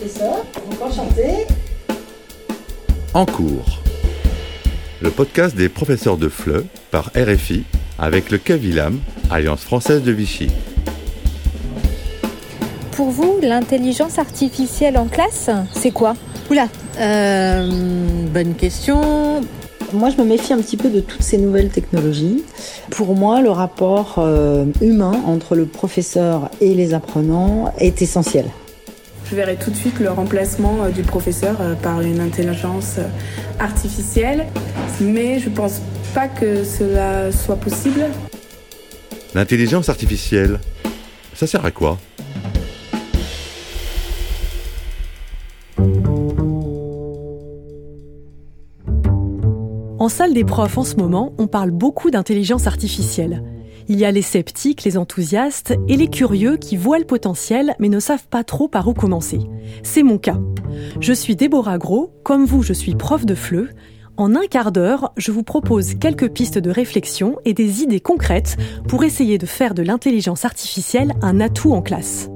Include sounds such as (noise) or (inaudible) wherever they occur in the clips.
professeur. Donc enchanté. En cours. Le podcast des professeurs de FLE par RFI avec le CAVILAM, Alliance française de Vichy. Pour vous, l'intelligence artificielle en classe, c'est quoi? Oula, euh, bonne question. Moi, je me méfie un petit peu de toutes ces nouvelles technologies. Pour moi, le rapport euh, humain entre le professeur et les apprenants est essentiel. Je verrai tout de suite le remplacement euh, du professeur euh, par une intelligence artificielle, mais je pense pas que cela soit possible. L'intelligence artificielle, ça sert à quoi? En salle des profs en ce moment, on parle beaucoup d'intelligence artificielle. Il y a les sceptiques, les enthousiastes et les curieux qui voient le potentiel mais ne savent pas trop par où commencer. C'est mon cas. Je suis Déborah Gros, comme vous je suis prof de FLE. En un quart d'heure, je vous propose quelques pistes de réflexion et des idées concrètes pour essayer de faire de l'intelligence artificielle un atout en classe.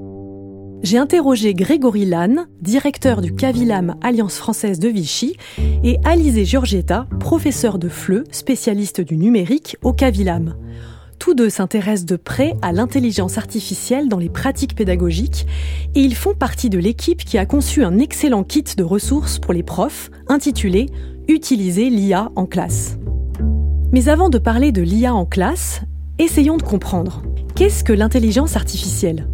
J'ai interrogé Grégory Lannes, directeur du Cavilam Alliance française de Vichy, et Alizé Giorgietta, professeur de FLE, spécialiste du numérique au Cavilam. Tous deux s'intéressent de près à l'intelligence artificielle dans les pratiques pédagogiques et ils font partie de l'équipe qui a conçu un excellent kit de ressources pour les profs intitulé Utiliser l'IA en classe. Mais avant de parler de l'IA en classe, essayons de comprendre. Qu'est-ce que l'intelligence artificielle?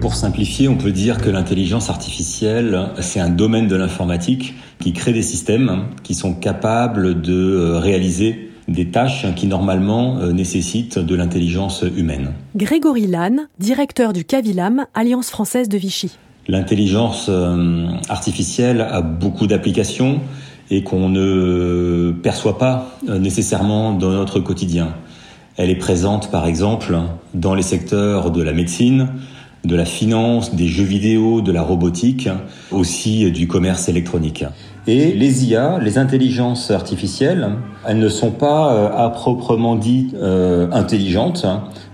Pour simplifier, on peut dire que l'intelligence artificielle, c'est un domaine de l'informatique qui crée des systèmes qui sont capables de euh, réaliser des tâches qui normalement euh, nécessitent de l'intelligence humaine. Grégory Lannes, directeur du Cavilam, Alliance française de Vichy. L'intelligence euh, artificielle a beaucoup d'applications et qu'on ne perçoit pas nécessairement dans notre quotidien. Elle est présente par exemple dans les secteurs de la médecine, de la finance, des jeux vidéo, de la robotique, aussi du commerce électronique. Et les IA, les intelligences artificielles, elles ne sont pas euh, à proprement dit euh, intelligentes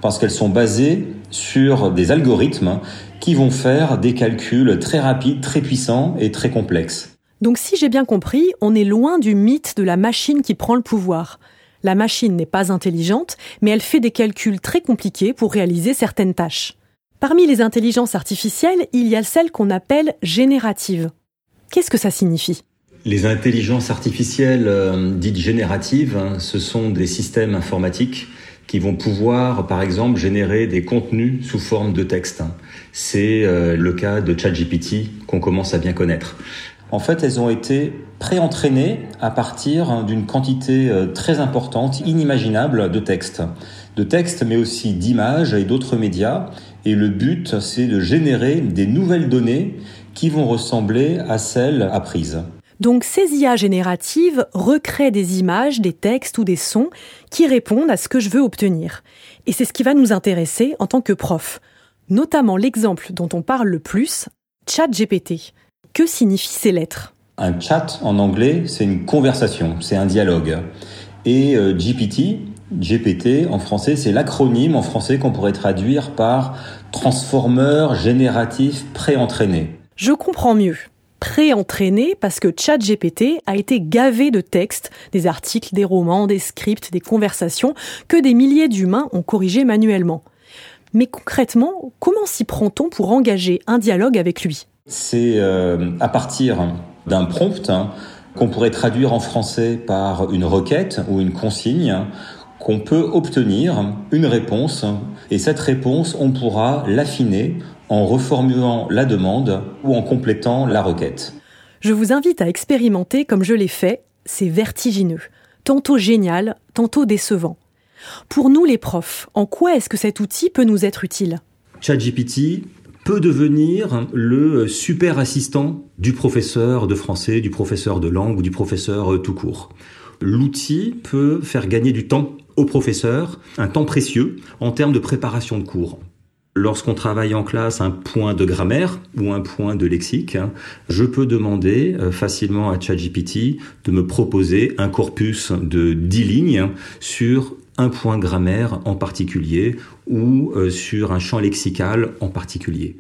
parce qu'elles sont basées sur des algorithmes qui vont faire des calculs très rapides, très puissants et très complexes. Donc si j'ai bien compris, on est loin du mythe de la machine qui prend le pouvoir. La machine n'est pas intelligente, mais elle fait des calculs très compliqués pour réaliser certaines tâches. Parmi les intelligences artificielles, il y a celles qu'on appelle génératives. Qu'est-ce que ça signifie? Les intelligences artificielles euh, dites génératives, hein, ce sont des systèmes informatiques qui vont pouvoir, par exemple, générer des contenus sous forme de texte. C'est euh, le cas de ChatGPT qu'on commence à bien connaître. En fait, elles ont été pré-entraînées à partir d'une quantité euh, très importante, inimaginable de textes. De textes, mais aussi d'images et d'autres médias et le but, c'est de générer des nouvelles données qui vont ressembler à celles apprises. Donc ces IA génératives recréent des images, des textes ou des sons qui répondent à ce que je veux obtenir. Et c'est ce qui va nous intéresser en tant que prof. Notamment l'exemple dont on parle le plus, ChatGPT. Que signifient ces lettres? Un chat en anglais, c'est une conversation, c'est un dialogue. Et euh, GPT, GPT en français, c'est l'acronyme en français qu'on pourrait traduire par transformeur génératif préentraîné. Je comprends mieux. Pré-entraîné parce que ChatGPT a été gavé de textes, des articles, des romans, des scripts, des conversations que des milliers d'humains ont corrigés manuellement. Mais concrètement, comment s'y prend-on pour engager un dialogue avec lui? C'est euh, à partir d'un prompt hein, qu'on pourrait traduire en français par une requête ou une consigne qu'on peut obtenir une réponse et cette réponse, on pourra l'affiner en reformulant la demande ou en complétant la requête. Je vous invite à expérimenter comme je l'ai fait, c'est vertigineux, tantôt génial, tantôt décevant. Pour nous les profs, en quoi est-ce que cet outil peut nous être utile? ChatGPT peut devenir le super assistant du professeur de français, du professeur de langue ou du professeur tout court. L'outil peut faire gagner du temps au professeur, un temps précieux en termes de préparation de cours. Lorsqu'on travaille en classe un point de grammaire ou un point de lexique, je peux demander euh, facilement à ChatGPT de me proposer un corpus de 10 lignes sur un point grammaire en particulier ou euh, sur un champ lexical en particulier.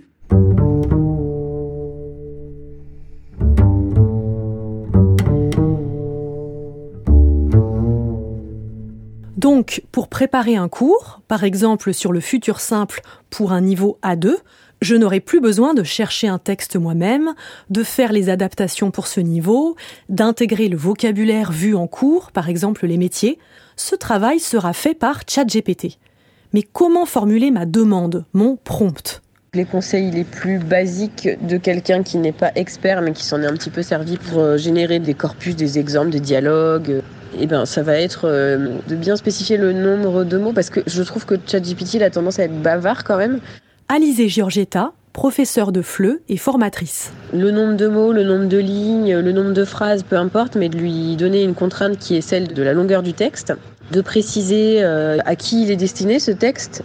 Pour préparer un cours, par exemple sur le futur simple pour un niveau A2, je n'aurai plus besoin de chercher un texte moi-même, de faire les adaptations pour ce niveau, d'intégrer le vocabulaire vu en cours, par exemple les métiers. Ce travail sera fait par ChatGPT. Mais comment formuler ma demande, mon prompt? Les conseils les plus basiques de quelqu'un qui n'est pas expert mais qui s'en est un petit peu servi pour euh, générer des corpus, des exemples, des dialogues. Eh ben, ça va être euh, de bien spécifier le nombre de mots parce que je trouve que ChatGPT a tendance à être bavard quand même. Alizé Giorgetta, professeure de FLE et formatrice. Le nombre de mots, le nombre de lignes, le nombre de phrases, peu importe, mais de lui donner une contrainte qui est celle de la longueur du texte, de préciser euh, à qui il est destiné ce texte.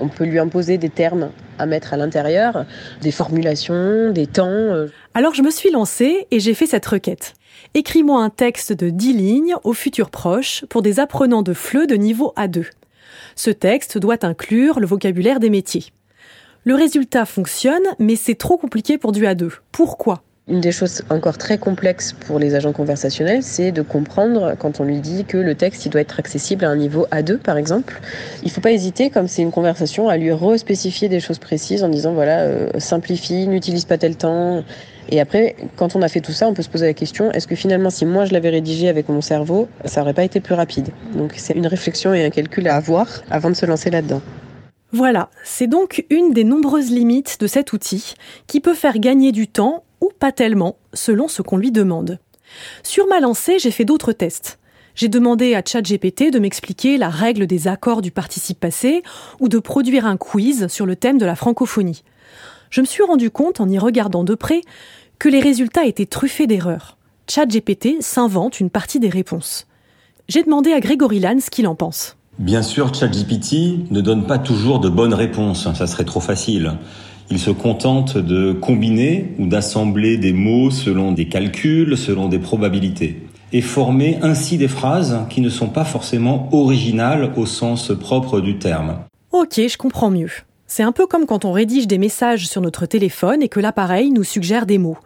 On peut lui imposer des termes à mettre à l'intérieur, des formulations, des temps. Euh. Alors je me suis lancée et j'ai fait cette requête. Écris-moi un texte de 10 lignes au futur proche pour des apprenants de FLE de niveau A2. Ce texte doit inclure le vocabulaire des métiers. Le résultat fonctionne, mais c'est trop compliqué pour du A2. Pourquoi? Une des choses encore très complexes pour les agents conversationnels, c'est de comprendre quand on lui dit que le texte il doit être accessible à un niveau A2 par exemple. Il ne faut pas hésiter, comme c'est une conversation, à lui respécifier des choses précises en disant voilà, euh, simplifie, n'utilise pas tel temps. Et après, quand on a fait tout ça, on peut se poser la question est-ce que finalement, si moi je l'avais rédigé avec mon cerveau, ça n'aurait pas été plus rapide? Donc c'est une réflexion et un calcul à avoir avant de se lancer là-dedans. Voilà, c'est donc une des nombreuses limites de cet outil qui peut faire gagner du temps ou pas tellement, selon ce qu'on lui demande. Sur ma lancée, j'ai fait d'autres tests. J'ai demandé à ChatGPT de m'expliquer la règle des accords du participe passé ou de produire un quiz sur le thème de la francophonie. Je me suis rendu compte, en y regardant de près, que les résultats étaient truffés d'erreurs. ChatGPT s'invente une partie des réponses. J'ai demandé à Grégory Lannes ce qu'il en pense. Bien sûr, ChatGPT ne donne pas toujours de bonnes réponses, ça serait trop facile. Il se contente de combiner ou d'assembler des mots selon des calculs, selon des probabilités, et former ainsi des phrases qui ne sont pas forcément originales au sens propre du terme. Ok, je comprends mieux. C'est un peu comme quand on rédige des messages sur notre téléphone et que l'appareil nous suggère des mots.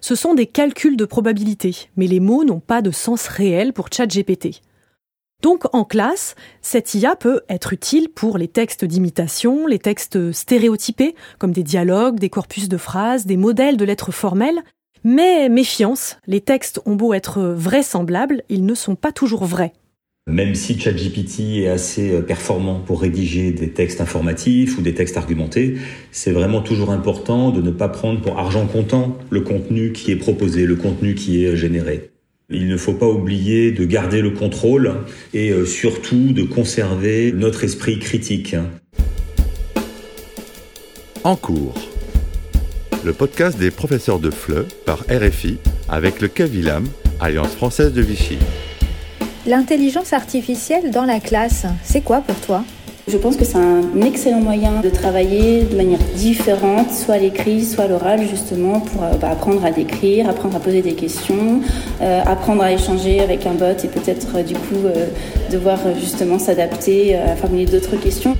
Ce sont des calculs de probabilité, mais les mots n'ont pas de sens réel pour ChatGPT. Donc en classe, cette IA peut être utile pour les textes d'imitation, les textes stéréotypés, comme des dialogues, des corpus de phrases, des modèles de lettres formelles. Mais méfiance, les textes ont beau être vraisemblables, ils ne sont pas toujours vrais. Même si ChatGPT est assez performant pour rédiger des textes informatifs ou des textes argumentés, c'est vraiment toujours important de ne pas prendre pour argent comptant le contenu qui est proposé, le contenu qui est généré. Il ne faut pas oublier de garder le contrôle et euh, surtout de conserver notre esprit critique. En cours. Le podcast des professeurs de FLE par RFI avec le CAVILAM, Alliance française de Vichy. L'intelligence artificielle dans la classe, c'est quoi pour toi? Je pense que c'est un excellent moyen de travailler de manière différente, soit à l'écrit, soit l'oral, justement, pour euh, bah, apprendre à décrire, apprendre à poser des questions, euh, apprendre à échanger avec un bot et peut-être euh, du coup devoir justement s'adapter à formuler d'autres questions.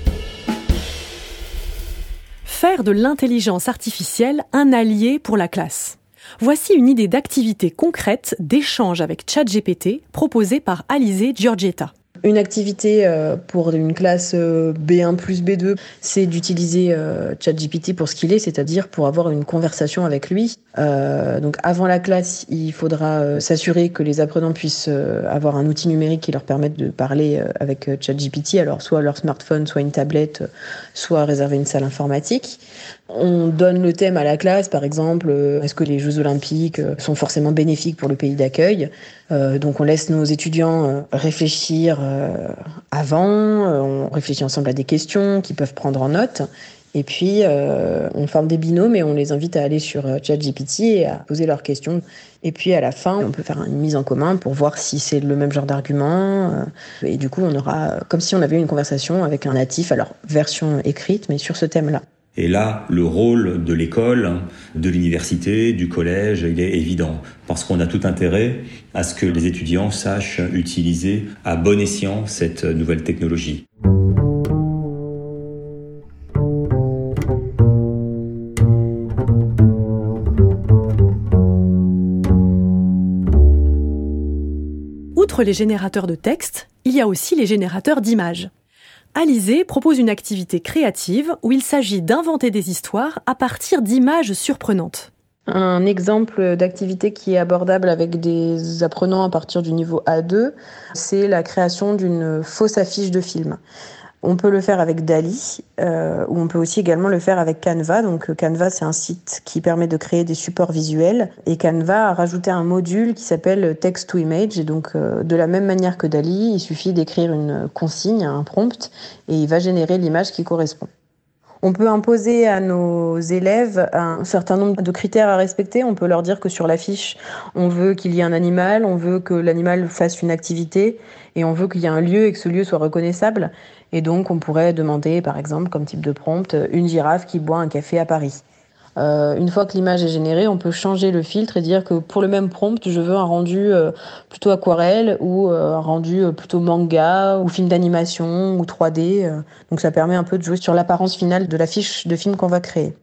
Faire de l'intelligence artificielle un allié pour la classe. Voici une idée d'activité concrète d'échange avec ChatGPT proposée par Alizé Giorgetta. Une activité euh, pour une classe euh, B1 plus B2, c'est d'utiliser euh, ChatGPT pour ce qu'il est, c'est-à-dire pour avoir une conversation avec lui. Donc avant la classe, il faudra s'assurer que les apprenants puissent avoir un outil numérique qui leur permette de parler avec ChatGPT, alors soit leur smartphone, soit une tablette, soit réserver une salle informatique. On donne le thème à la classe, par exemple, est-ce que les Jeux olympiques sont forcément bénéfiques pour le pays d'accueil? Donc on laisse nos étudiants réfléchir euh, avant, euh, on réfléchit ensemble à des questions qu'ils peuvent prendre en note. Et puis, euh, on forme des binômes et on les invite à aller sur ChatGPT et à poser leurs questions. Et puis, à la fin, on peut faire une mise en commun pour voir si c'est le même genre d'argument. Et du coup, on aura comme si on avait une conversation avec un natif, alors version écrite, mais sur ce thème-là. Et là, le rôle de l'école, de l'université, du collège, il est évident, parce qu'on a tout intérêt à ce que les étudiants sachent utiliser à bon escient cette nouvelle technologie. Les générateurs de texte, Il y a aussi les générateurs d'images. Alizé propose une activité créative où il s'agit d'inventer des histoires à partir d'images surprenantes. Un exemple d'activité qui est abordable avec des apprenants à partir du niveau A2, c'est la création d'une fausse affiche de film. On peut le faire avec Dali, euh, ou on peut aussi également le faire avec Canva. Donc euh, Canva, c'est un site qui permet de créer des supports visuels. Et Canva a rajouté un module qui s'appelle Text to Image. Et donc euh, de la même manière que Dali, il suffit d'écrire une consigne, un prompt, et il va générer l'image qui correspond. On peut imposer à nos élèves un certain nombre de critères à respecter. On peut leur dire que sur la fiche, on veut qu'il y ait un animal, on veut que l'animal fasse une activité et on veut qu'il y ait un lieu et que ce lieu soit reconnaissable. Et donc, on pourrait demander, par exemple, comme type de prompt, une girafe qui boit un café à Paris. Euh, une fois que l'image est générée, on peut changer le filtre et dire que pour le même prompt, je veux un rendu euh, plutôt aquarelle ou euh, un rendu plutôt manga ou film d'animation ou 3D. donc ça permet un peu de jouer sur l'apparence finale de la fiche de film qu'on va créer.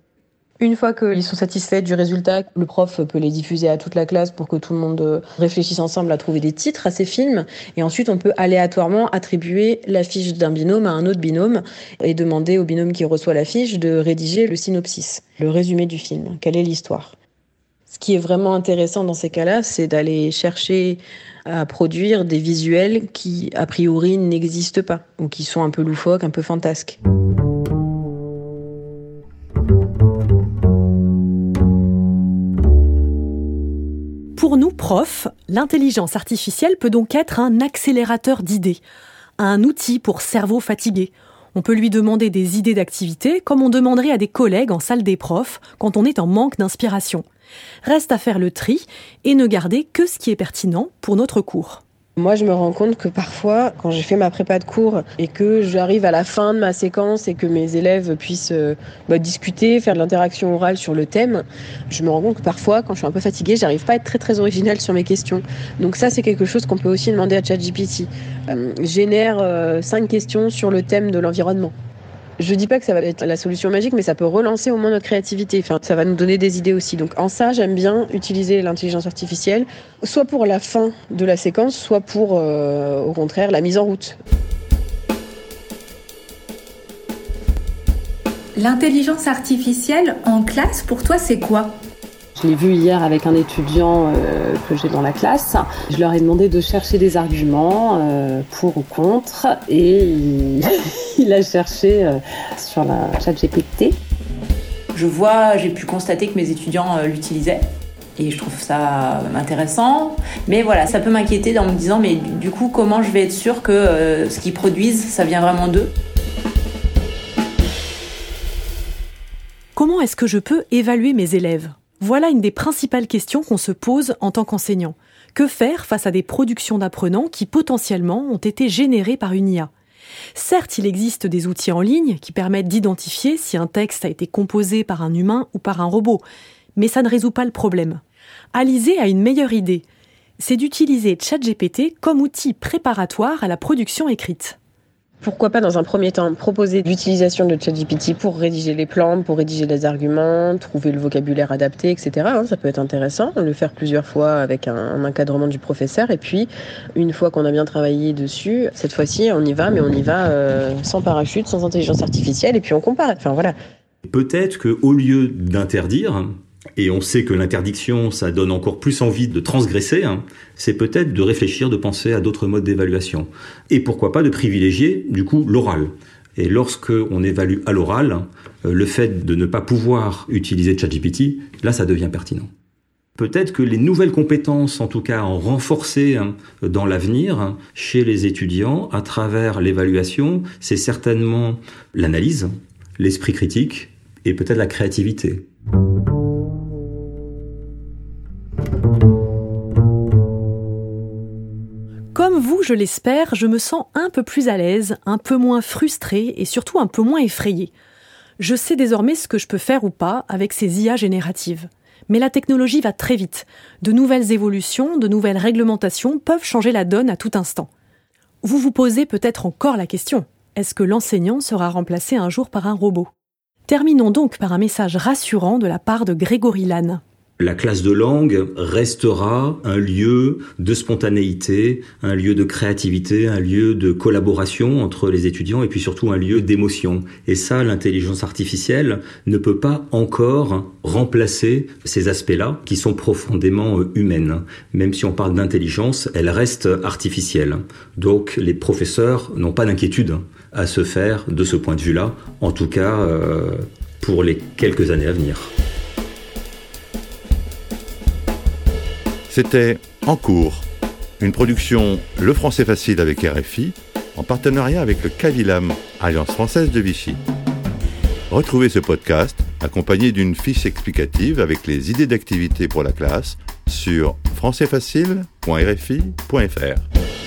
Une fois qu'ils sont satisfaits du résultat, le prof peut les diffuser à toute la classe pour que tout le monde réfléchisse ensemble à trouver des titres à ces films. Et ensuite, on peut aléatoirement attribuer la fiche d'un binôme à un autre binôme et demander au binôme qui reçoit la fiche de rédiger le synopsis, le résumé du film. Quelle est l'histoire? Ce qui est vraiment intéressant dans ces cas-là, c'est d'aller chercher à produire des visuels qui, a priori, n'existent pas ou qui sont un peu loufoques, un peu fantasques. Pour nous, profs, l'intelligence artificielle peut donc être un accélérateur d'idées, un outil pour cerveau fatigué. On peut lui demander des idées d'activité comme on demanderait à des collègues en salle des profs quand on est en manque d'inspiration. Reste à faire le tri et ne garder que ce qui est pertinent pour notre cours. Moi, je me rends compte que parfois, quand j'ai fait ma prépa de cours et que j'arrive à la fin de ma séquence et que mes élèves puissent euh, bah, discuter, faire de l'interaction orale sur le thème, je me rends compte que parfois, quand je suis un peu fatiguée, j'arrive pas à être très très originale sur mes questions. Donc ça, c'est quelque chose qu'on peut aussi demander à ChatGPT. Euh, génère euh, cinq questions sur le thème de l'environnement. Je dis pas que ça va être la solution magique, mais ça peut relancer au moins notre créativité. Enfin, ça va nous donner des idées aussi. Donc, en ça, j'aime bien utiliser l'intelligence artificielle, soit pour la fin de la séquence, soit pour, euh, au contraire, la mise en route. L'intelligence artificielle en classe, pour toi, c'est quoi? Je l'ai vu hier avec un étudiant euh, que j'ai dans la classe. Je leur ai demandé de chercher des arguments euh, pour ou contre et (laughs) a cherché euh, sur la chat GPT. Je vois, j'ai pu constater que mes étudiants l'utilisaient et je trouve ça intéressant. Mais voilà, ça peut m'inquiéter en me disant mais du coup comment je vais être sûr que ce qu'ils produisent, ça vient vraiment d'eux? Comment est-ce que je peux évaluer mes élèves? Voilà une des principales questions qu'on se pose en tant qu'enseignant. Que faire face à des productions d'apprenants qui potentiellement ont été générées par une IA Certes, il existe des outils en ligne qui permettent d'identifier si un texte a été composé par un humain ou par un robot, mais ça ne résout pas le problème. Alizé a une meilleure idée. C'est d'utiliser ChatGPT comme outil préparatoire à la production écrite. Pourquoi pas dans un premier temps proposer l'utilisation de ChatGPT pour rédiger les plans, pour rédiger les arguments, trouver le vocabulaire adapté, etc. Hein, ça peut être intéressant, le faire plusieurs fois avec un, encadrement du professeur. Et puis, une fois qu'on a bien travaillé dessus, cette fois-ci, on y va, mais on y va euh, sans parachute, sans intelligence artificielle, et puis on compare. Enfin voilà. Peut-être qu'au lieu d'interdire, et on sait que l'interdiction, ça donne encore plus envie de transgresser, hein, c'est peut-être de réfléchir, de penser à d'autres modes d'évaluation. Et pourquoi pas de privilégier, du coup, l'oral. Et lorsque on évalue à l'oral, euh, le fait de ne pas pouvoir utiliser ChatGPT, là, ça devient pertinent. Peut-être que les nouvelles compétences, en tout cas en hein, dans l'avenir hein, chez les étudiants à travers l'évaluation, c'est certainement l'analyse, l'esprit critique et peut-être la créativité. Je l'espère, je me sens un peu plus à l'aise, un peu moins frustrée et surtout un peu moins effrayée. Je sais désormais ce que je peux faire ou pas avec ces IA génératives. Mais la technologie va très vite. De nouvelles évolutions, de nouvelles réglementations peuvent changer la donne à tout instant. Vous vous posez peut-être encore la question. Est-ce que l'enseignant sera remplacé un jour par un robot? Terminons donc par un message rassurant de la part de Grégory Lannes. La classe de langue restera un lieu de spontanéité, un lieu de créativité, un lieu de collaboration entre les étudiants et puis surtout un lieu d'émotion. Et ça, l'intelligence artificielle ne peut pas encore remplacer ces aspects-là qui sont profondément euh, humaines. Même si on parle d'intelligence, elle reste artificielle. Donc les professeurs n'ont pas d'inquiétude à se faire de ce point de vue-là, en tout cas euh, pour les quelques années à venir. C'était En cours, une production Le Français Facile avec RFI, en partenariat avec le Cavilam, Alliance française de Vichy. Retrouvez ce podcast accompagné d'une fiche explicative avec les idées d'activité pour la classe sur françaisfacile.rfi.fr.